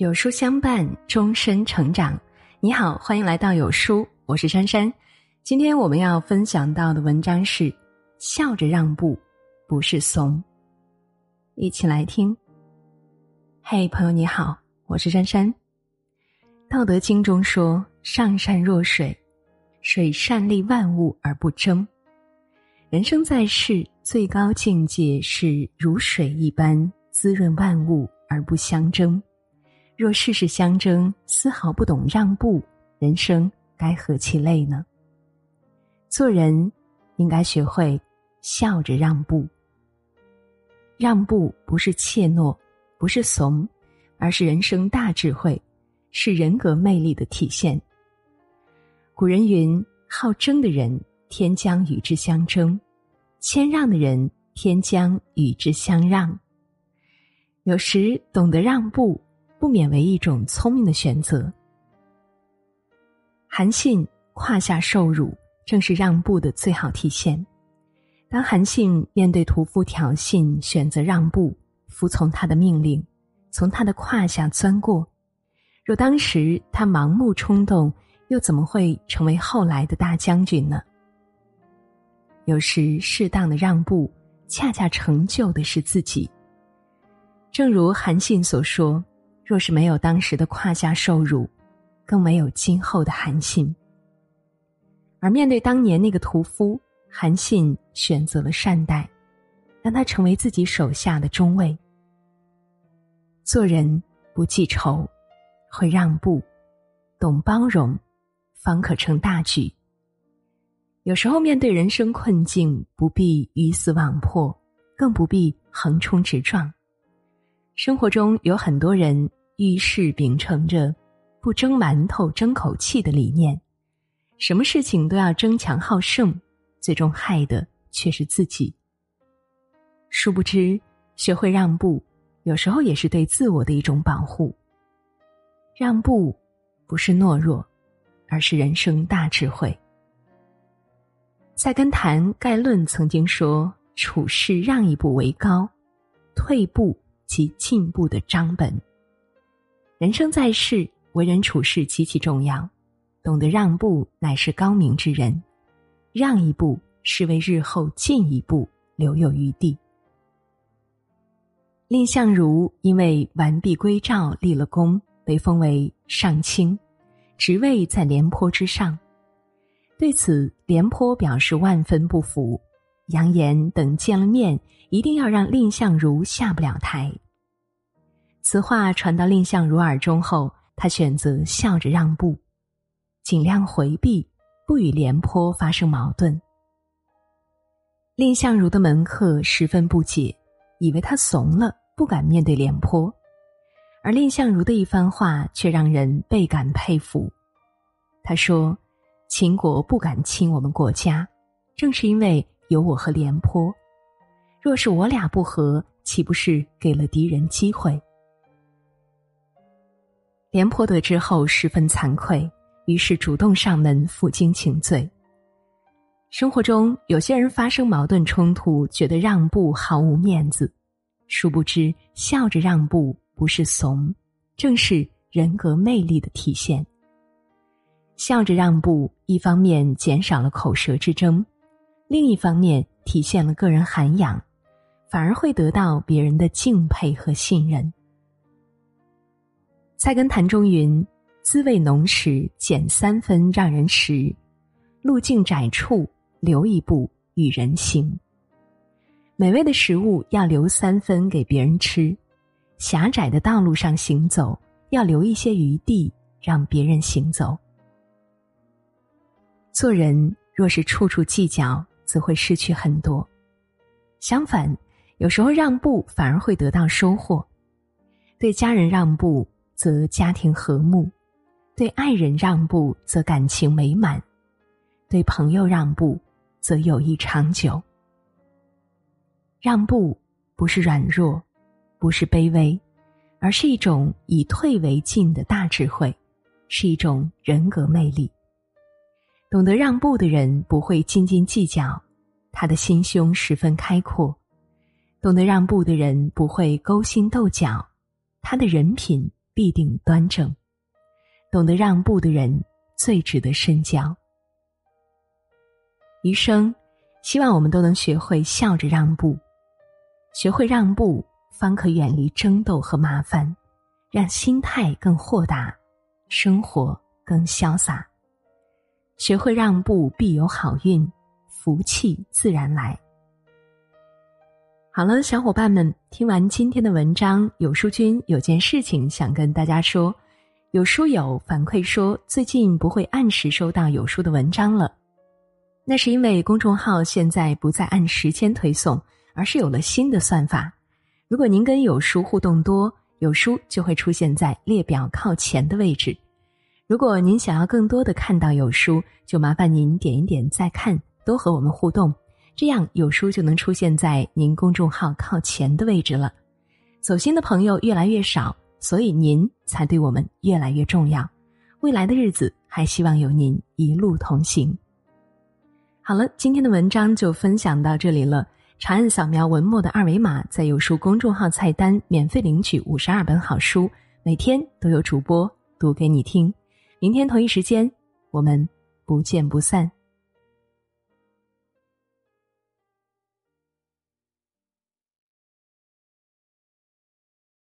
有书相伴，终身成长。你好，欢迎来到有书，我是珊珊。今天我们要分享到的文章是：笑着让步，不是怂。一起来听。嘿，朋友你好，我是珊珊。道德经中说：“上善若水，水善利万物而不争。”人生在世，最高境界是如水一般滋润万物而不相争。若事事相争，丝毫不懂让步，人生该何其累呢？做人应该学会笑着让步。让步不是怯懦，不是怂，而是人生大智慧，是人格魅力的体现。古人云：“好争的人，天将与之相争；谦让的人，天将与之相让。”有时懂得让步。不免为一种聪明的选择。韩信胯下受辱，正是让步的最好体现。当韩信面对屠夫挑衅，选择让步，服从他的命令，从他的胯下钻过，若当时他盲目冲动，又怎么会成为后来的大将军呢？有时适当的让步，恰恰成就的是自己。正如韩信所说。若是没有当时的胯下受辱，更没有今后的韩信。而面对当年那个屠夫，韩信选择了善待，让他成为自己手下的中尉。做人不记仇，会让步，懂包容，方可成大局。有时候面对人生困境，不必鱼死网破，更不必横冲直撞。生活中有很多人。遇事秉承着不争馒头争口气的理念，什么事情都要争强好胜，最终害的却是自己。殊不知，学会让步，有时候也是对自我的一种保护。让步不是懦弱，而是人生大智慧。在跟谈概论曾经说：“处事让一步为高，退步即进步的章本。”人生在世，为人处事极其重要，懂得让步乃是高明之人。让一步是为日后进一步留有余地。蔺相如因为完璧归赵立了功，被封为上卿，职位在廉颇之上。对此，廉颇表示万分不服，扬言等见了面，一定要让蔺相如下不了台。此话传到蔺相如耳中后，他选择笑着让步，尽量回避，不与廉颇发生矛盾。蔺相如的门客十分不解，以为他怂了，不敢面对廉颇。而蔺相如的一番话却让人倍感佩服。他说：“秦国不敢侵我们国家，正是因为有我和廉颇。若是我俩不和，岂不是给了敌人机会？”廉颇得知后十分惭愧，于是主动上门负荆请罪。生活中有些人发生矛盾冲突，觉得让步毫无面子，殊不知笑着让步不是怂，正是人格魅力的体现。笑着让步，一方面减少了口舌之争，另一方面体现了个人涵养，反而会得到别人的敬佩和信任。菜根谭中云：“滋味浓时减三分让人食，路径窄处留一步与人行。美味的食物要留三分给别人吃，狭窄的道路上行走要留一些余地让别人行走。做人若是处处计较，则会失去很多；相反，有时候让步反而会得到收获。对家人让步。”则家庭和睦，对爱人让步则感情美满，对朋友让步则友谊长久。让步不是软弱，不是卑微，而是一种以退为进的大智慧，是一种人格魅力。懂得让步的人不会斤斤计较，他的心胸十分开阔；懂得让步的人不会勾心斗角，他的人品。必定端正。懂得让步的人，最值得深交。余生，希望我们都能学会笑着让步，学会让步，方可远离争斗和麻烦，让心态更豁达，生活更潇洒。学会让步，必有好运，福气自然来。好了，小伙伴们，听完今天的文章，有书君有件事情想跟大家说。有书友反馈说，最近不会按时收到有书的文章了。那是因为公众号现在不再按时间推送，而是有了新的算法。如果您跟有书互动多，有书就会出现在列表靠前的位置。如果您想要更多的看到有书，就麻烦您点一点再看，多和我们互动，这样有书就能出现在您公众号靠前的位置了。走心的朋友越来越少。所以您才对我们越来越重要，未来的日子还希望有您一路同行。好了，今天的文章就分享到这里了。长按扫描文末的二维码，在有书公众号菜单免费领取五十二本好书，每天都有主播读给你听。明天同一时间，我们不见不散。